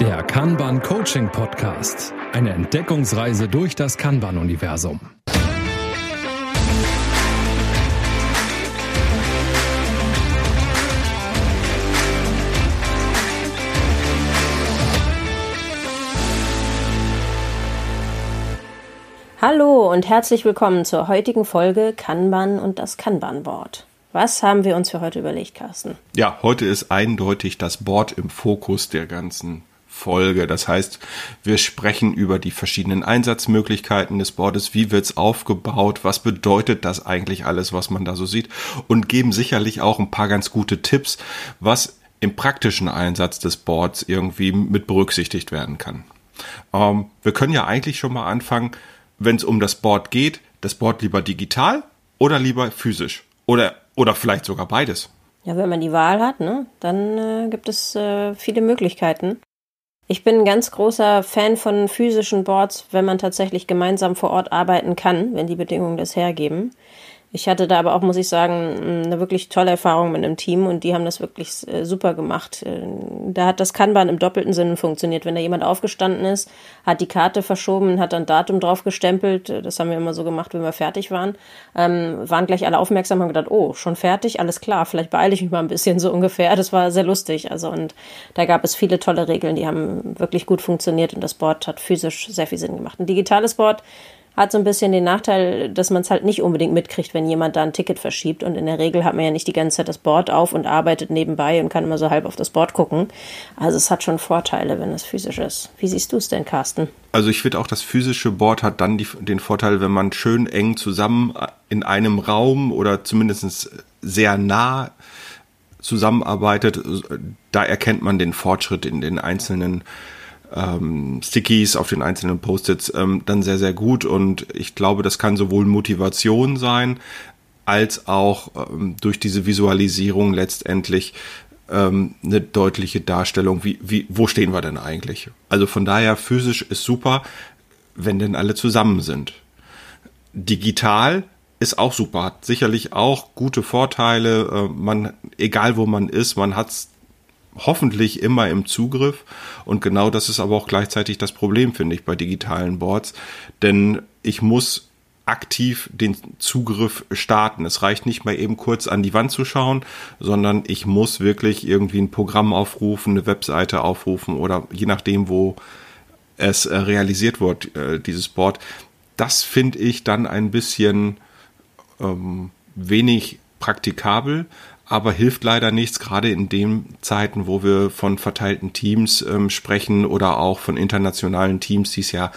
Der Kanban Coaching Podcast. Eine Entdeckungsreise durch das Kanban-Universum. Hallo und herzlich willkommen zur heutigen Folge Kanban und das Kanban-Board. Was haben wir uns für heute überlegt, Carsten? Ja, heute ist eindeutig das Board im Fokus der ganzen Folge. Das heißt, wir sprechen über die verschiedenen Einsatzmöglichkeiten des Boards, wie wird's aufgebaut, was bedeutet das eigentlich alles, was man da so sieht und geben sicherlich auch ein paar ganz gute Tipps, was im praktischen Einsatz des Boards irgendwie mit berücksichtigt werden kann. Ähm, wir können ja eigentlich schon mal anfangen, wenn es um das Board geht, das Board lieber digital oder lieber physisch oder oder vielleicht sogar beides. Ja, wenn man die Wahl hat, ne, dann äh, gibt es äh, viele Möglichkeiten. Ich bin ein ganz großer Fan von physischen Boards, wenn man tatsächlich gemeinsam vor Ort arbeiten kann, wenn die Bedingungen das hergeben. Ich hatte da aber auch, muss ich sagen, eine wirklich tolle Erfahrung mit einem Team und die haben das wirklich äh, super gemacht. Äh, da hat das Kanban im doppelten Sinne funktioniert. Wenn da jemand aufgestanden ist, hat die Karte verschoben, hat dann Datum drauf gestempelt. Äh, das haben wir immer so gemacht, wenn wir fertig waren. Ähm, waren gleich alle aufmerksam und haben gedacht, oh, schon fertig, alles klar, vielleicht beeile ich mich mal ein bisschen so ungefähr. Das war sehr lustig. Also und da gab es viele tolle Regeln, die haben wirklich gut funktioniert und das Board hat physisch sehr viel Sinn gemacht. Ein digitales Board hat so ein bisschen den Nachteil, dass man es halt nicht unbedingt mitkriegt, wenn jemand da ein Ticket verschiebt. Und in der Regel hat man ja nicht die ganze Zeit das Board auf und arbeitet nebenbei und kann immer so halb auf das Board gucken. Also es hat schon Vorteile, wenn es physisch ist. Wie siehst du es denn, Carsten? Also ich finde auch, das physische Board hat dann die, den Vorteil, wenn man schön eng zusammen in einem Raum oder zumindest sehr nah zusammenarbeitet, da erkennt man den Fortschritt in den einzelnen ähm, Stickies auf den einzelnen Post-its ähm, dann sehr, sehr gut. Und ich glaube, das kann sowohl Motivation sein, als auch ähm, durch diese Visualisierung letztendlich ähm, eine deutliche Darstellung, wie, wie, wo stehen wir denn eigentlich? Also von daher, physisch ist super, wenn denn alle zusammen sind. Digital ist auch super, hat sicherlich auch gute Vorteile. Äh, man, egal wo man ist, man hat's hoffentlich immer im Zugriff. Und genau das ist aber auch gleichzeitig das Problem, finde ich, bei digitalen Boards. Denn ich muss aktiv den Zugriff starten. Es reicht nicht mal eben kurz an die Wand zu schauen, sondern ich muss wirklich irgendwie ein Programm aufrufen, eine Webseite aufrufen oder je nachdem, wo es äh, realisiert wird, äh, dieses Board. Das finde ich dann ein bisschen ähm, wenig praktikabel, aber hilft leider nichts, gerade in den Zeiten, wo wir von verteilten Teams ähm, sprechen oder auch von internationalen Teams, die es ja,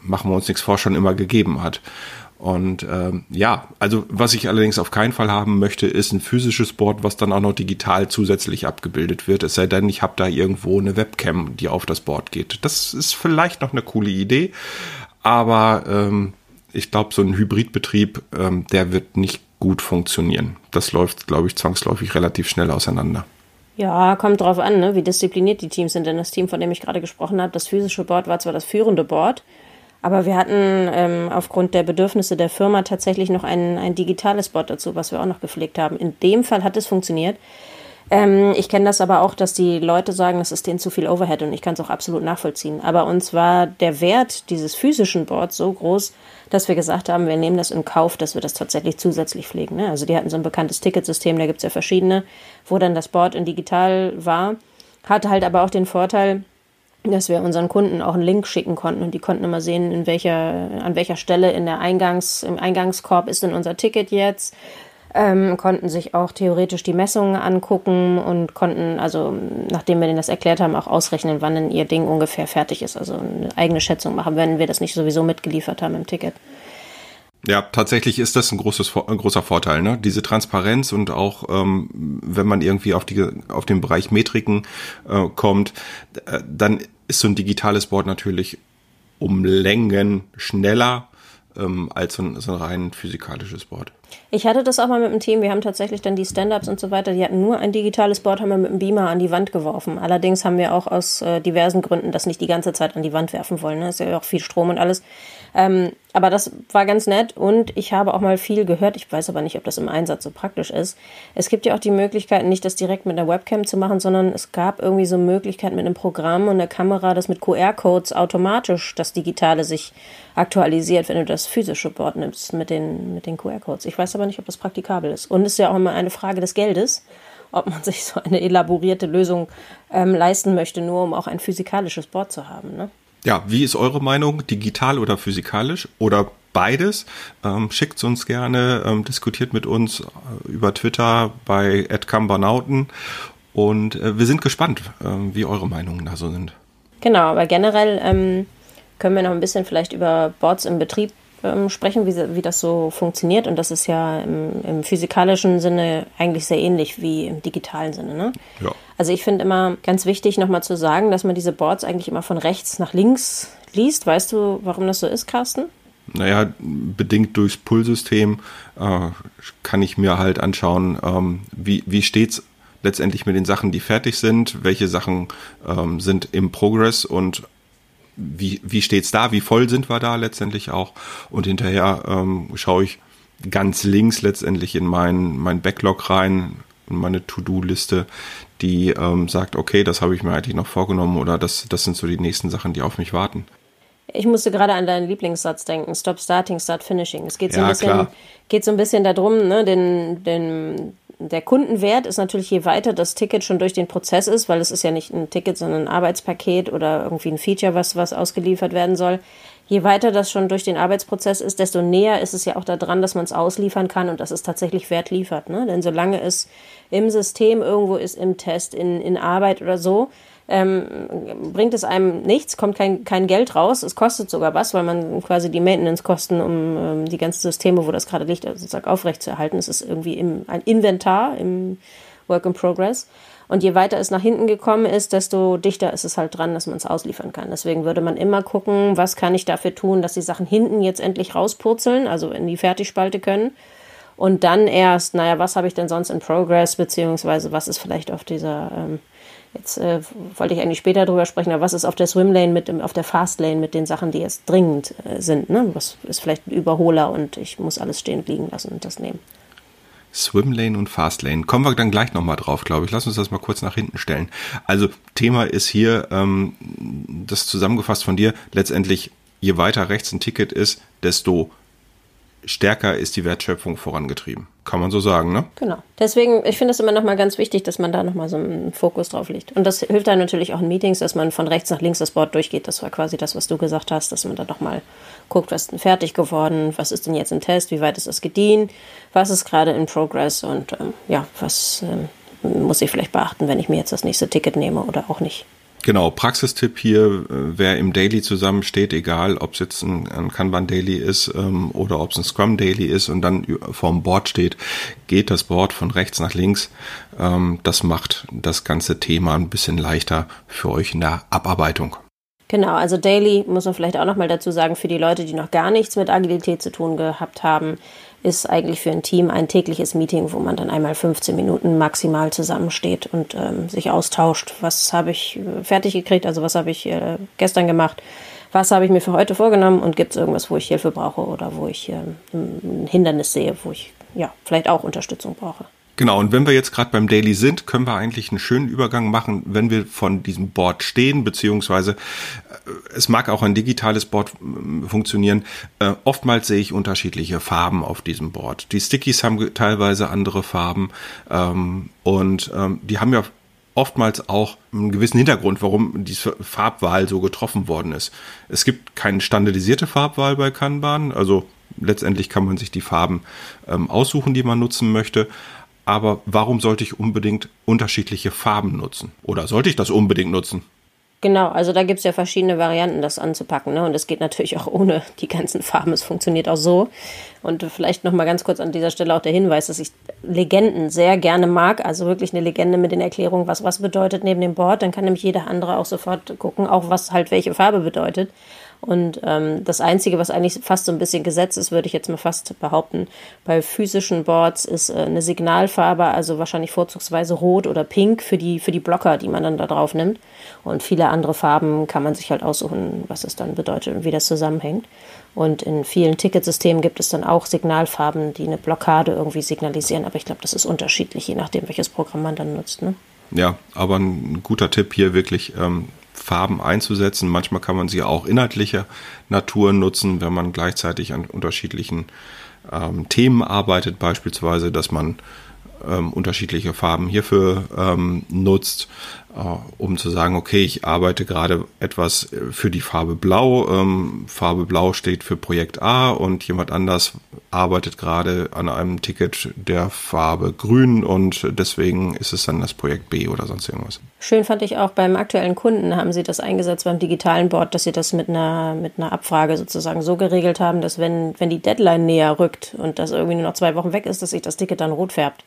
machen wir uns nichts vor, schon immer gegeben hat. Und ähm, ja, also was ich allerdings auf keinen Fall haben möchte, ist ein physisches Board, was dann auch noch digital zusätzlich abgebildet wird. Es sei denn, ich habe da irgendwo eine Webcam, die auf das Board geht. Das ist vielleicht noch eine coole Idee, aber ähm, ich glaube, so ein Hybridbetrieb, ähm, der wird nicht gut funktionieren. Das läuft, glaube ich, zwangsläufig relativ schnell auseinander. Ja, kommt drauf an, ne? wie diszipliniert die Teams sind. Denn das Team, von dem ich gerade gesprochen habe, das physische Board war zwar das führende Board, aber wir hatten ähm, aufgrund der Bedürfnisse der Firma tatsächlich noch ein, ein digitales Board dazu, was wir auch noch gepflegt haben. In dem Fall hat es funktioniert. Ähm, ich kenne das aber auch, dass die Leute sagen, das ist denen zu viel Overhead und ich kann es auch absolut nachvollziehen. Aber uns war der Wert dieses physischen Boards so groß, dass wir gesagt haben, wir nehmen das in Kauf, dass wir das tatsächlich zusätzlich pflegen. Ne? Also die hatten so ein bekanntes Ticketsystem, da gibt es ja verschiedene, wo dann das Board in digital war, hatte halt aber auch den Vorteil, dass wir unseren Kunden auch einen Link schicken konnten und die konnten immer sehen, in welcher, an welcher Stelle in der Eingangs, im Eingangskorb ist denn unser Ticket jetzt ähm, konnten sich auch theoretisch die Messungen angucken und konnten, also nachdem wir denen das erklärt haben, auch ausrechnen, wann denn ihr Ding ungefähr fertig ist. Also eine eigene Schätzung machen, wenn wir das nicht sowieso mitgeliefert haben im Ticket. Ja, tatsächlich ist das ein, großes, ein großer Vorteil, ne? Diese Transparenz und auch, ähm, wenn man irgendwie auf, die, auf den Bereich Metriken äh, kommt, äh, dann ist so ein digitales Board natürlich um Längen schneller ähm, als so ein, so ein rein physikalisches Board. Ich hatte das auch mal mit dem Team. Wir haben tatsächlich dann die Stand-ups und so weiter. Die hatten nur ein digitales Board, haben wir mit dem Beamer an die Wand geworfen. Allerdings haben wir auch aus äh, diversen Gründen das nicht die ganze Zeit an die Wand werfen wollen. Ne? ist ja auch viel Strom und alles. Ähm, aber das war ganz nett und ich habe auch mal viel gehört. Ich weiß aber nicht, ob das im Einsatz so praktisch ist. Es gibt ja auch die Möglichkeit, nicht das direkt mit einer Webcam zu machen, sondern es gab irgendwie so Möglichkeiten mit einem Programm und einer Kamera, das mit QR-Codes automatisch das Digitale sich aktualisiert, wenn du das physische Board nimmst mit den, mit den QR-Codes. Ich weiß aber nicht, ob das praktikabel ist. Und es ist ja auch immer eine Frage des Geldes ob man sich so eine elaborierte Lösung ähm, leisten möchte, nur um auch ein physikalisches Board zu haben. Ne? Ja, wie ist eure Meinung? Digital oder physikalisch? Oder beides? Ähm, schickt uns gerne, ähm, diskutiert mit uns äh, über Twitter bei @kambernauten und äh, wir sind gespannt, äh, wie eure Meinungen da so sind. Genau, aber generell ähm, können wir noch ein bisschen vielleicht über Boards im Betrieb ähm, sprechen, wie, wie das so funktioniert. Und das ist ja im, im, physikalischen Sinne eigentlich sehr ähnlich wie im digitalen Sinne. Ne? Ja. Also ich finde immer ganz wichtig, nochmal zu sagen, dass man diese Boards eigentlich immer von rechts nach links liest. Weißt du, warum das so ist, Carsten? Naja, bedingt durchs Pullsystem äh, kann ich mir halt anschauen, ähm, wie, wie steht's letztendlich mit den Sachen, die fertig sind, welche Sachen ähm, sind im Progress und wie, wie steht's da, wie voll sind wir da letztendlich auch. Und hinterher ähm, schaue ich ganz links letztendlich in mein, mein Backlog rein, in meine To-Do-Liste, die ähm, sagt, okay, das habe ich mir eigentlich noch vorgenommen oder das, das sind so die nächsten Sachen, die auf mich warten. Ich musste gerade an deinen Lieblingssatz denken, Stop Starting, Start Finishing. Es geht so, ja, ein, bisschen, geht so ein bisschen darum, ne, den, den, der Kundenwert ist natürlich, je weiter das Ticket schon durch den Prozess ist, weil es ist ja nicht ein Ticket, sondern ein Arbeitspaket oder irgendwie ein Feature, was, was ausgeliefert werden soll. Je weiter das schon durch den Arbeitsprozess ist, desto näher ist es ja auch daran, dass man es ausliefern kann und dass es tatsächlich Wert liefert. Ne? Denn solange es im System irgendwo ist, im Test, in, in Arbeit oder so, ähm, bringt es einem nichts, kommt kein, kein Geld raus, es kostet sogar was, weil man quasi die Maintenance-Kosten, um ähm, die ganzen Systeme, wo das gerade liegt, also sozusagen aufrechtzuerhalten, es ist irgendwie im, ein Inventar im Work in Progress. Und je weiter es nach hinten gekommen ist, desto dichter ist es halt dran, dass man es ausliefern kann. Deswegen würde man immer gucken, was kann ich dafür tun, dass die Sachen hinten jetzt endlich rauspurzeln, also in die Fertigspalte können. Und dann erst, naja, was habe ich denn sonst in Progress, beziehungsweise was ist vielleicht auf dieser ähm, Jetzt äh, wollte ich eigentlich später drüber sprechen, aber was ist auf der Swimlane mit auf der Fastlane mit den Sachen, die jetzt dringend äh, sind? Ne? Was ist vielleicht ein Überholer und ich muss alles stehen liegen lassen und das nehmen. Swimlane und Fastlane. Kommen wir dann gleich nochmal drauf, glaube ich. Lass uns das mal kurz nach hinten stellen. Also Thema ist hier, ähm, das zusammengefasst von dir, letztendlich, je weiter rechts ein Ticket ist, desto stärker ist die Wertschöpfung vorangetrieben. Kann man so sagen, ne? Genau. Deswegen, ich finde es immer nochmal ganz wichtig, dass man da nochmal so einen Fokus drauf legt. Und das hilft dann natürlich auch in Meetings, dass man von rechts nach links das Board durchgeht. Das war quasi das, was du gesagt hast, dass man da nochmal guckt, was ist denn fertig geworden, was ist denn jetzt im Test, wie weit ist das gedient, was ist gerade in Progress und ähm, ja, was ähm, muss ich vielleicht beachten, wenn ich mir jetzt das nächste Ticket nehme oder auch nicht. Genau, Praxistipp hier, äh, wer im Daily zusammensteht, egal ob es jetzt ein, ein Kanban Daily ist ähm, oder ob es ein Scrum Daily ist und dann vorm Board steht, geht das Board von rechts nach links. Ähm, das macht das ganze Thema ein bisschen leichter für euch in der Abarbeitung. Genau, also Daily muss man vielleicht auch nochmal dazu sagen, für die Leute, die noch gar nichts mit Agilität zu tun gehabt haben, ist eigentlich für ein Team ein tägliches Meeting, wo man dann einmal 15 Minuten maximal zusammensteht und ähm, sich austauscht. Was habe ich äh, fertig gekriegt, also was habe ich äh, gestern gemacht, was habe ich mir für heute vorgenommen und gibt es irgendwas, wo ich Hilfe brauche oder wo ich äh, ein Hindernis sehe, wo ich ja vielleicht auch Unterstützung brauche. Genau, und wenn wir jetzt gerade beim Daily sind, können wir eigentlich einen schönen Übergang machen, wenn wir von diesem Board stehen, beziehungsweise äh, es mag auch ein digitales Board äh, funktionieren. Äh, oftmals sehe ich unterschiedliche Farben auf diesem Board. Die Stickies haben teilweise andere Farben ähm, und ähm, die haben ja oftmals auch einen gewissen Hintergrund, warum diese Farbwahl so getroffen worden ist. Es gibt keine standardisierte Farbwahl bei Kanban, also letztendlich kann man sich die Farben ähm, aussuchen, die man nutzen möchte aber warum sollte ich unbedingt unterschiedliche Farben nutzen? Oder sollte ich das unbedingt nutzen? Genau, also da gibt es ja verschiedene Varianten, das anzupacken. Ne? Und es geht natürlich auch ohne die ganzen Farben. Es funktioniert auch so. Und vielleicht nochmal ganz kurz an dieser Stelle auch der Hinweis, dass ich Legenden sehr gerne mag. Also wirklich eine Legende mit den Erklärungen, was was bedeutet neben dem Board. Dann kann nämlich jeder andere auch sofort gucken, auch was halt welche Farbe bedeutet. Und ähm, das Einzige, was eigentlich fast so ein bisschen gesetzt ist, würde ich jetzt mal fast behaupten, bei physischen Boards ist äh, eine Signalfarbe, also wahrscheinlich vorzugsweise rot oder pink für die, für die Blocker, die man dann da drauf nimmt. Und viele andere Farben kann man sich halt aussuchen, was es dann bedeutet und wie das zusammenhängt. Und in vielen Ticketsystemen gibt es dann auch Signalfarben, die eine Blockade irgendwie signalisieren. Aber ich glaube, das ist unterschiedlich, je nachdem, welches Programm man dann nutzt. Ne? Ja, aber ein guter Tipp hier wirklich ähm, Farben einzusetzen. Manchmal kann man sie auch inhaltlicher Natur nutzen, wenn man gleichzeitig an unterschiedlichen ähm, Themen arbeitet, beispielsweise, dass man ähm, unterschiedliche Farben hierfür ähm, nutzt, um zu sagen, okay, ich arbeite gerade etwas äh, für die Farbe Blau. Ähm, Farbe Blau steht für Projekt A und jemand anders arbeitet gerade an einem Ticket der Farbe Grün und deswegen ist es dann das Projekt B oder sonst irgendwas. Schön fand ich auch beim aktuellen Kunden haben sie das eingesetzt beim digitalen Board, dass sie das mit einer, mit einer Abfrage sozusagen so geregelt haben, dass wenn, wenn die Deadline näher rückt und das irgendwie nur noch zwei Wochen weg ist, dass sich das Ticket dann rot färbt.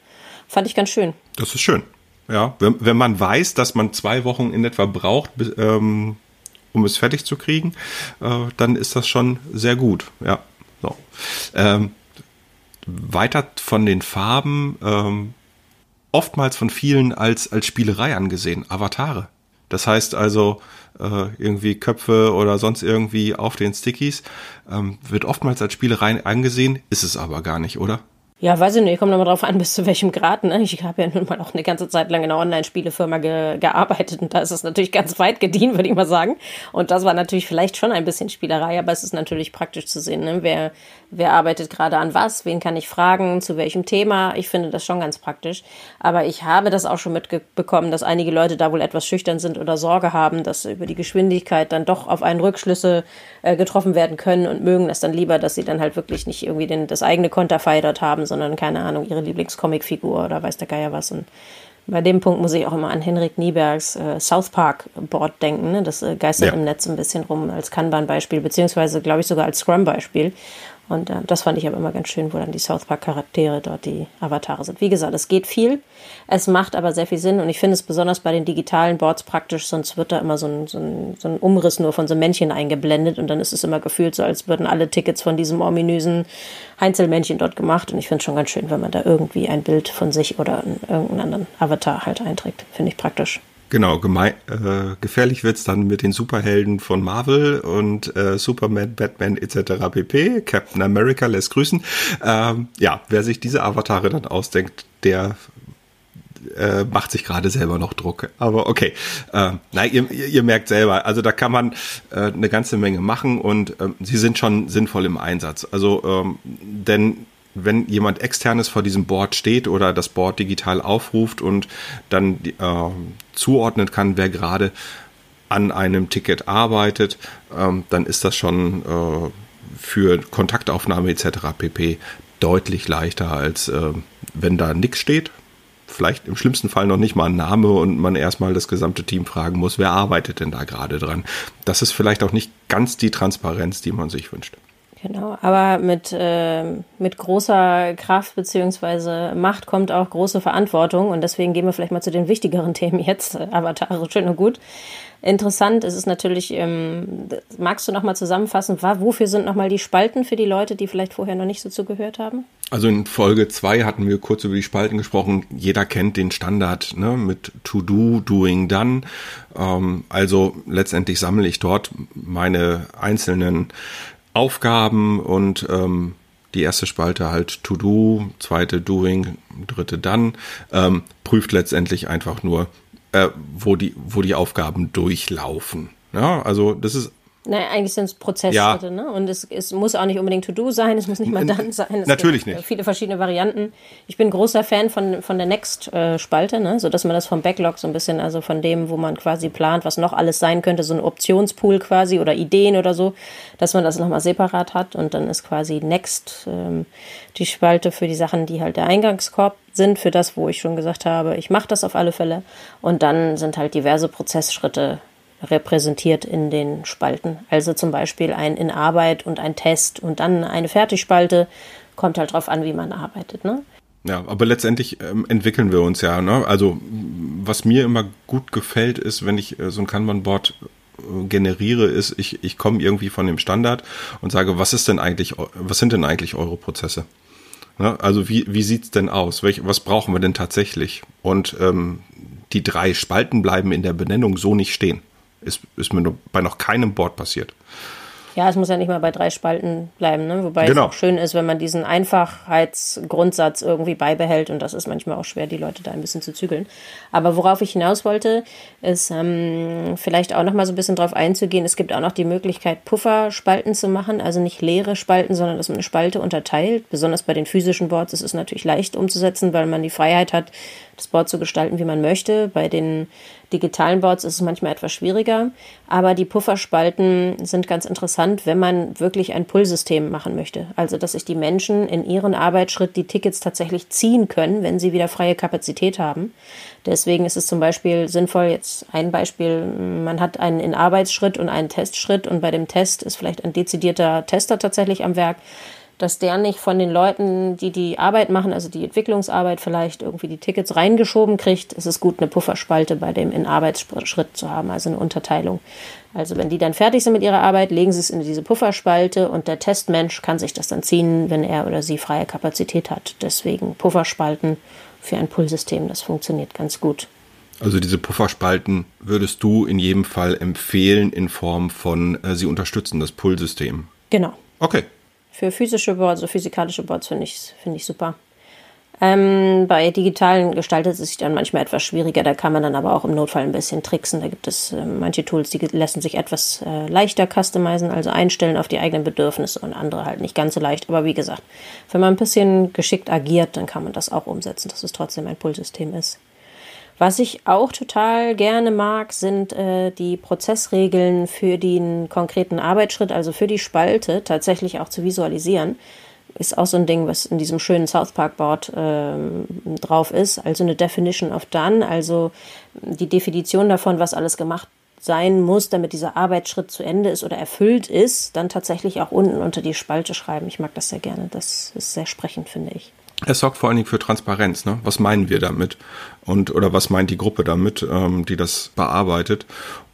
Fand ich ganz schön. Das ist schön. Ja, wenn, wenn man weiß, dass man zwei Wochen in etwa braucht, ähm, um es fertig zu kriegen, äh, dann ist das schon sehr gut. Ja, so. Ähm, weiter von den Farben, ähm, oftmals von vielen als, als Spielerei angesehen, Avatare. Das heißt also, äh, irgendwie Köpfe oder sonst irgendwie auf den Stickies, ähm, wird oftmals als Spielerei angesehen, ist es aber gar nicht, oder? Ja, weiß ich nicht, kommt nochmal drauf an, bis zu welchem Grad. Ne? Ich habe ja nun mal auch eine ganze Zeit lang in einer Online-Spielefirma ge gearbeitet und da ist es natürlich ganz weit gediehen, würde ich mal sagen. Und das war natürlich vielleicht schon ein bisschen Spielerei, aber es ist natürlich praktisch zu sehen, ne? wer, wer arbeitet gerade an was, wen kann ich fragen, zu welchem Thema. Ich finde das schon ganz praktisch. Aber ich habe das auch schon mitbekommen, dass einige Leute da wohl etwas schüchtern sind oder Sorge haben, dass über die Geschwindigkeit dann doch auf einen Rückschlüsse äh, getroffen werden können und mögen das dann lieber, dass sie dann halt wirklich nicht irgendwie den, das eigene Konter feiert haben, sondern keine Ahnung, ihre Lieblingscomicfigur oder weiß der Geier was. Und bei dem Punkt muss ich auch immer an Henrik Niebergs äh, South Park Board denken. Ne? Das äh, geistert ja. im Netz ein bisschen rum als Kanban-Beispiel, beziehungsweise glaube ich sogar als Scrum-Beispiel. Und äh, das fand ich aber immer ganz schön, wo dann die South Park-Charaktere dort die Avatare sind. Wie gesagt, es geht viel, es macht aber sehr viel Sinn und ich finde es besonders bei den digitalen Boards praktisch, sonst wird da immer so ein, so, ein, so ein Umriss nur von so einem Männchen eingeblendet und dann ist es immer gefühlt so, als würden alle Tickets von diesem ominösen Heinzelmännchen dort gemacht und ich finde es schon ganz schön, wenn man da irgendwie ein Bild von sich oder irgendeinen anderen Avatar halt einträgt. Finde ich praktisch. Genau, gemein, äh, gefährlich wird's dann mit den Superhelden von Marvel und äh, Superman, Batman etc. pp. Captain America lässt grüßen. Ähm, ja, wer sich diese Avatare dann ausdenkt, der äh, macht sich gerade selber noch Druck. Aber okay, äh, nein, ihr, ihr merkt selber, also da kann man äh, eine ganze Menge machen und ähm, sie sind schon sinnvoll im Einsatz. Also ähm, denn wenn jemand externes vor diesem Board steht oder das Board digital aufruft und dann äh, zuordnen kann, wer gerade an einem Ticket arbeitet, ähm, dann ist das schon äh, für Kontaktaufnahme etc. pp. deutlich leichter, als äh, wenn da nichts steht. Vielleicht im schlimmsten Fall noch nicht mal ein Name und man erstmal das gesamte Team fragen muss, wer arbeitet denn da gerade dran. Das ist vielleicht auch nicht ganz die Transparenz, die man sich wünscht. Genau, aber mit, äh, mit großer Kraft bzw. Macht kommt auch große Verantwortung und deswegen gehen wir vielleicht mal zu den wichtigeren Themen jetzt. Avatare, schön und gut. Interessant ist es natürlich, ähm, magst du nochmal zusammenfassen, wofür sind nochmal die Spalten für die Leute, die vielleicht vorher noch nicht so zugehört haben? Also in Folge 2 hatten wir kurz über die Spalten gesprochen. Jeder kennt den Standard ne, mit To Do, Doing, Done. Ähm, also letztendlich sammle ich dort meine einzelnen Aufgaben und ähm, die erste Spalte halt To Do, zweite Doing, dritte Done, ähm, prüft letztendlich einfach nur, äh, wo die, wo die Aufgaben durchlaufen. Ja, also das ist Nein, eigentlich sind es Prozessschritte, ja. ne? Und es, es muss auch nicht unbedingt To-Do sein, es muss nicht mal dann sein. Es Natürlich nicht. Viele verschiedene Varianten. Ich bin großer Fan von, von der Next-Spalte, ne? So dass man das vom Backlog so ein bisschen, also von dem, wo man quasi plant, was noch alles sein könnte, so ein Optionspool quasi oder Ideen oder so, dass man das nochmal separat hat und dann ist quasi Next ähm, die Spalte für die Sachen, die halt der Eingangskorb sind, für das, wo ich schon gesagt habe, ich mache das auf alle Fälle. Und dann sind halt diverse Prozessschritte repräsentiert in den Spalten. Also zum Beispiel ein in Arbeit und ein Test und dann eine Fertigspalte. Kommt halt drauf an, wie man arbeitet. Ne? Ja, aber letztendlich ähm, entwickeln wir uns ja. Ne? Also was mir immer gut gefällt, ist, wenn ich äh, so ein Kanban-Board generiere, ist, ich, ich komme irgendwie von dem Standard und sage, was ist denn eigentlich, was sind denn eigentlich eure Prozesse? Ne? Also wie, wie sieht's denn aus? Welch, was brauchen wir denn tatsächlich? Und ähm, die drei Spalten bleiben in der Benennung so nicht stehen. Ist, ist mir bei noch keinem Board passiert. Ja, es muss ja nicht mal bei drei Spalten bleiben, ne? wobei genau. es auch schön ist, wenn man diesen Einfachheitsgrundsatz irgendwie beibehält und das ist manchmal auch schwer, die Leute da ein bisschen zu zügeln. Aber worauf ich hinaus wollte, ist ähm, vielleicht auch noch mal so ein bisschen drauf einzugehen. Es gibt auch noch die Möglichkeit, Pufferspalten zu machen, also nicht leere Spalten, sondern dass man eine Spalte unterteilt. Besonders bei den physischen Boards ist es natürlich leicht umzusetzen, weil man die Freiheit hat, das Board zu gestalten, wie man möchte. Bei den digitalen Boards ist es manchmal etwas schwieriger, aber die Pufferspalten sind ganz interessant, wenn man wirklich ein Pull-System machen möchte. Also, dass sich die Menschen in ihren Arbeitsschritt die Tickets tatsächlich ziehen können, wenn sie wieder freie Kapazität haben. Deswegen ist es zum Beispiel sinnvoll, jetzt ein Beispiel, man hat einen in Arbeitsschritt und einen Testschritt und bei dem Test ist vielleicht ein dezidierter Tester tatsächlich am Werk dass der nicht von den Leuten, die die Arbeit machen, also die Entwicklungsarbeit vielleicht irgendwie die Tickets reingeschoben kriegt, ist es gut, eine Pufferspalte bei dem in Arbeitsschritt zu haben, also eine Unterteilung. Also wenn die dann fertig sind mit ihrer Arbeit, legen sie es in diese Pufferspalte und der Testmensch kann sich das dann ziehen, wenn er oder sie freie Kapazität hat. Deswegen Pufferspalten für ein Pullsystem, das funktioniert ganz gut. Also diese Pufferspalten würdest du in jedem Fall empfehlen in Form von, äh, sie unterstützen das Pullsystem. Genau. Okay, für physische Boards, also physikalische Boards finde ich, finde ich super. Ähm, bei digitalen gestaltet es sich dann manchmal etwas schwieriger. Da kann man dann aber auch im Notfall ein bisschen tricksen. Da gibt es äh, manche Tools, die lassen sich etwas äh, leichter customizen, also einstellen auf die eigenen Bedürfnisse und andere halt nicht ganz so leicht. Aber wie gesagt, wenn man ein bisschen geschickt agiert, dann kann man das auch umsetzen, dass es trotzdem ein Pull-System ist. Was ich auch total gerne mag, sind äh, die Prozessregeln für den konkreten Arbeitsschritt, also für die Spalte, tatsächlich auch zu visualisieren. Ist auch so ein Ding, was in diesem schönen South Park Board ähm, drauf ist. Also eine Definition of Done, also die Definition davon, was alles gemacht sein muss, damit dieser Arbeitsschritt zu Ende ist oder erfüllt ist, dann tatsächlich auch unten unter die Spalte schreiben. Ich mag das sehr gerne. Das ist sehr sprechend, finde ich. Es sorgt vor allen Dingen für Transparenz. Ne? Was meinen wir damit? Und oder was meint die Gruppe damit, ähm, die das bearbeitet?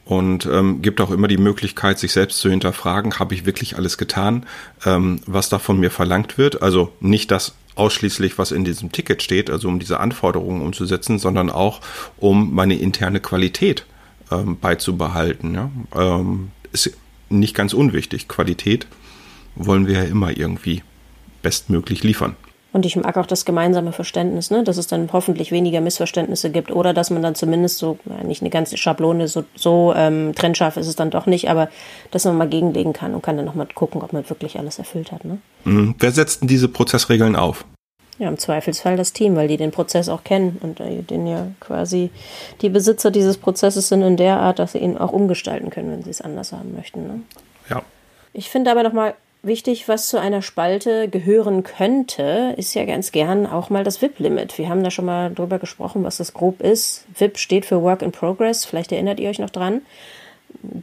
Und ähm, gibt auch immer die Möglichkeit, sich selbst zu hinterfragen, habe ich wirklich alles getan, ähm, was da von mir verlangt wird? Also nicht das ausschließlich, was in diesem Ticket steht, also um diese Anforderungen umzusetzen, sondern auch um meine interne Qualität ähm, beizubehalten. Ja? Ähm, ist nicht ganz unwichtig. Qualität wollen wir ja immer irgendwie bestmöglich liefern. Und ich mag auch das gemeinsame Verständnis, ne? dass es dann hoffentlich weniger Missverständnisse gibt oder dass man dann zumindest so, nicht eine ganze Schablone, so, so ähm, trennscharf ist es dann doch nicht, aber dass man mal gegenlegen kann und kann dann nochmal gucken, ob man wirklich alles erfüllt hat. Ne? Mhm. Wer setzt denn diese Prozessregeln auf? Ja, im Zweifelsfall das Team, weil die den Prozess auch kennen und äh, den ja quasi die Besitzer dieses Prozesses sind in der Art, dass sie ihn auch umgestalten können, wenn sie es anders haben möchten. Ne? Ja. Ich finde aber nochmal Wichtig, was zu einer Spalte gehören könnte, ist ja ganz gern auch mal das WIP-Limit. Wir haben da schon mal drüber gesprochen, was das grob ist. WIP steht für Work in Progress, vielleicht erinnert ihr euch noch dran.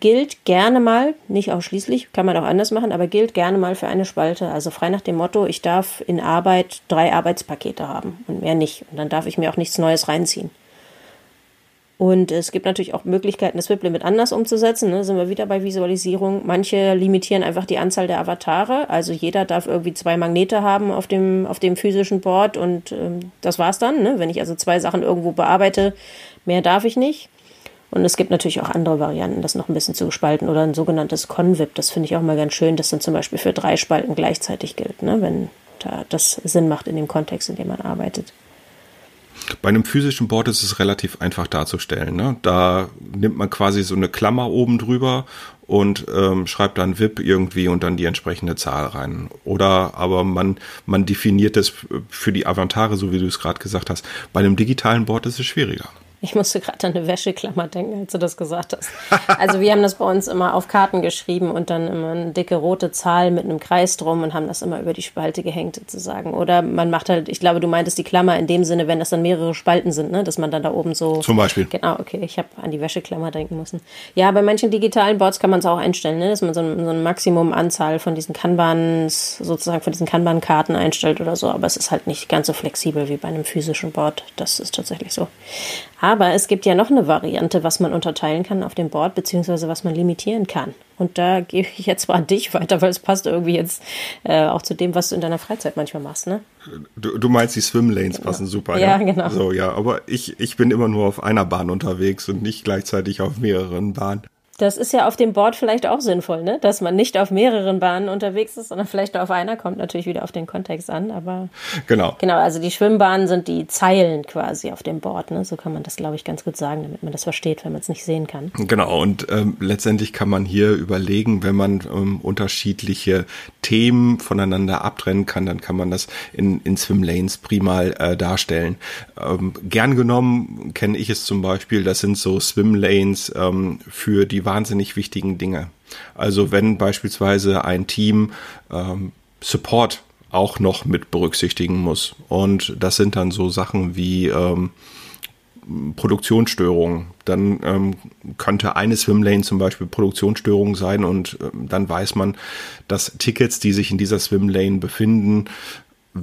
Gilt gerne mal, nicht ausschließlich, kann man auch anders machen, aber gilt gerne mal für eine Spalte. Also frei nach dem Motto, ich darf in Arbeit drei Arbeitspakete haben und mehr nicht. Und dann darf ich mir auch nichts Neues reinziehen. Und es gibt natürlich auch Möglichkeiten, das WIP-Limit anders umzusetzen. Ne? Sind wir wieder bei Visualisierung. Manche limitieren einfach die Anzahl der Avatare. Also jeder darf irgendwie zwei Magnete haben auf dem, auf dem physischen Board und ähm, das war's dann. Ne? Wenn ich also zwei Sachen irgendwo bearbeite, mehr darf ich nicht. Und es gibt natürlich auch andere Varianten, das noch ein bisschen zu spalten oder ein sogenanntes Convip. Das finde ich auch mal ganz schön, das dann zum Beispiel für drei Spalten gleichzeitig gilt, ne? wenn da das Sinn macht in dem Kontext, in dem man arbeitet. Bei einem physischen Board ist es relativ einfach darzustellen. Ne? Da nimmt man quasi so eine Klammer oben drüber und ähm, schreibt dann VIP irgendwie und dann die entsprechende Zahl rein. Oder aber man, man definiert es für die Avantare, so wie du es gerade gesagt hast. Bei einem digitalen Board ist es schwieriger. Ich musste gerade an eine Wäscheklammer denken, als du das gesagt hast. Also wir haben das bei uns immer auf Karten geschrieben und dann immer eine dicke rote Zahl mit einem Kreis drum und haben das immer über die Spalte gehängt sozusagen. Oder man macht halt, ich glaube, du meintest die Klammer in dem Sinne, wenn das dann mehrere Spalten sind, ne? dass man dann da oben so. Zum Beispiel. Genau, okay, ich habe an die Wäscheklammer denken müssen. Ja, bei manchen digitalen Boards kann man es auch einstellen, ne? dass man so ein, so ein Maximumanzahl von diesen Kanbans, sozusagen von diesen Kanban-Karten einstellt oder so. Aber es ist halt nicht ganz so flexibel wie bei einem physischen Board. Das ist tatsächlich so. Aber Aber es gibt ja noch eine Variante, was man unterteilen kann auf dem Board, beziehungsweise was man limitieren kann. Und da gebe ich jetzt mal an dich weiter, weil es passt irgendwie jetzt äh, auch zu dem, was du in deiner Freizeit manchmal machst, ne? Du, du meinst, die Swimlanes passen super, ja? Ja, genau. So, ja, aber ich, ich bin immer nur auf einer Bahn unterwegs und nicht gleichzeitig auf mehreren Bahnen. Das ist ja auf dem Board vielleicht auch sinnvoll, ne? Dass man nicht auf mehreren Bahnen unterwegs ist, sondern vielleicht auf einer, kommt natürlich wieder auf den Kontext an, aber. Genau. Genau, also die Schwimmbahnen sind die Zeilen quasi auf dem Board, ne? So kann man das, glaube ich, ganz gut sagen, damit man das versteht, wenn man es nicht sehen kann. Genau, und ähm, letztendlich kann man hier überlegen, wenn man ähm, unterschiedliche Themen voneinander abtrennen kann, dann kann man das in, in Swimlanes prima äh, darstellen. Ähm, gern genommen kenne ich es zum Beispiel, das sind so Swimlanes ähm, für die wahnsinnig wichtigen Dinge. Also wenn beispielsweise ein Team ähm, Support auch noch mit berücksichtigen muss. Und das sind dann so Sachen wie ähm, Produktionsstörungen. Dann ähm, könnte eine Swimlane zum Beispiel Produktionsstörung sein und ähm, dann weiß man, dass Tickets, die sich in dieser Swimlane befinden,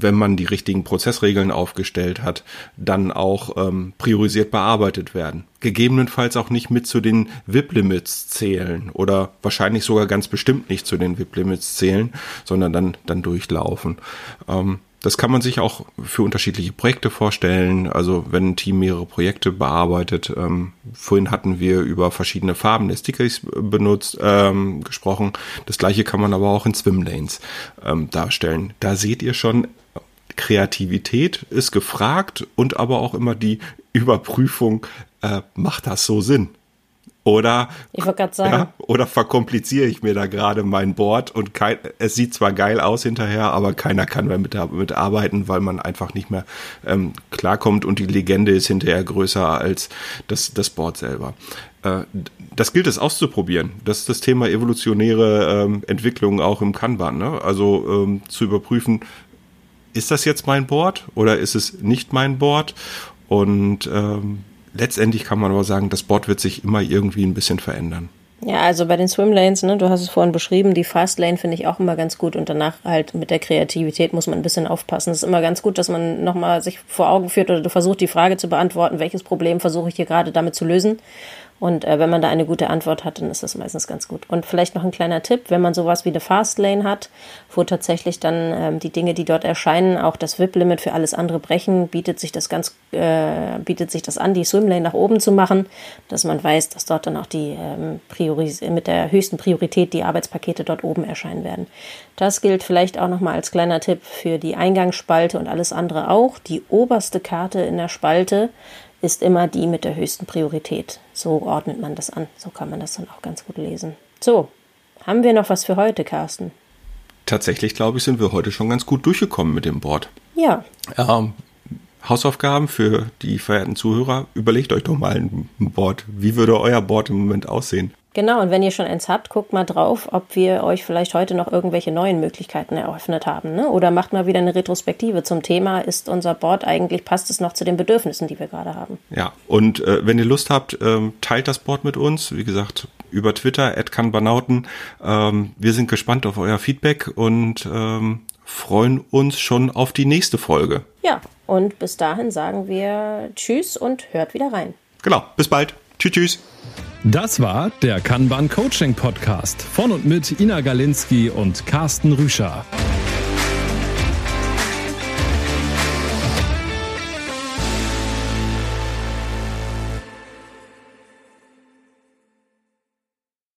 wenn man die richtigen Prozessregeln aufgestellt hat, dann auch ähm, priorisiert bearbeitet werden. Gegebenenfalls auch nicht mit zu den VIP-Limits zählen oder wahrscheinlich sogar ganz bestimmt nicht zu den VIP-Limits zählen, sondern dann, dann durchlaufen. Ähm, das kann man sich auch für unterschiedliche Projekte vorstellen. Also wenn ein Team mehrere Projekte bearbeitet. Ähm, vorhin hatten wir über verschiedene Farben der Stickers benutzt, ähm, gesprochen. Das gleiche kann man aber auch in Swimlanes ähm, darstellen. Da seht ihr schon, Kreativität ist gefragt und aber auch immer die Überprüfung, äh, macht das so Sinn? Oder, ich sagen. Ja, oder verkompliziere ich mir da gerade mein Board und kein, es sieht zwar geil aus hinterher, aber keiner kann mehr mit, mit arbeiten, weil man einfach nicht mehr ähm, klarkommt und die Legende ist hinterher größer als das, das Board selber. Äh, das gilt es auszuprobieren. Das ist das Thema evolutionäre ähm, Entwicklung auch im Kanban. Ne? Also ähm, zu überprüfen, ist das jetzt mein Board oder ist es nicht mein Board? Und ähm, letztendlich kann man aber sagen, das Board wird sich immer irgendwie ein bisschen verändern. Ja, also bei den Swimlanes, ne, du hast es vorhin beschrieben, die Fastlane finde ich auch immer ganz gut und danach halt mit der Kreativität muss man ein bisschen aufpassen. Es ist immer ganz gut, dass man nochmal sich vor Augen führt oder du versuchst die Frage zu beantworten, welches Problem versuche ich hier gerade damit zu lösen und äh, wenn man da eine gute Antwort hat, dann ist das meistens ganz gut. Und vielleicht noch ein kleiner Tipp, wenn man sowas wie eine Fastlane hat, wo tatsächlich dann ähm, die Dinge, die dort erscheinen, auch das VIP-Limit für alles andere brechen, bietet sich das ganz, äh, bietet sich das an, die Swimlane nach oben zu machen, dass man weiß, dass dort dann auch die ähm, Prioris mit der höchsten Priorität die Arbeitspakete dort oben erscheinen werden. Das gilt vielleicht auch nochmal als kleiner Tipp für die Eingangsspalte und alles andere auch. Die oberste Karte in der Spalte ist immer die mit der höchsten Priorität. So ordnet man das an. So kann man das dann auch ganz gut lesen. So, haben wir noch was für heute, Carsten? Tatsächlich, glaube ich, sind wir heute schon ganz gut durchgekommen mit dem Board. Ja. Ähm, Hausaufgaben für die verehrten Zuhörer. Überlegt euch doch mal ein Board. Wie würde euer Board im Moment aussehen? Genau, und wenn ihr schon eins habt, guckt mal drauf, ob wir euch vielleicht heute noch irgendwelche neuen Möglichkeiten eröffnet haben. Ne? Oder macht mal wieder eine Retrospektive zum Thema, ist unser Board eigentlich, passt es noch zu den Bedürfnissen, die wir gerade haben? Ja, und äh, wenn ihr Lust habt, ähm, teilt das Board mit uns. Wie gesagt, über Twitter, @kanbanauten. Ähm, wir sind gespannt auf euer Feedback und ähm, freuen uns schon auf die nächste Folge. Ja, und bis dahin sagen wir Tschüss und hört wieder rein. Genau, bis bald. Tschüss, tschüss. Das war der Kanban Coaching Podcast von und mit Ina Galinski und Carsten Rüscher.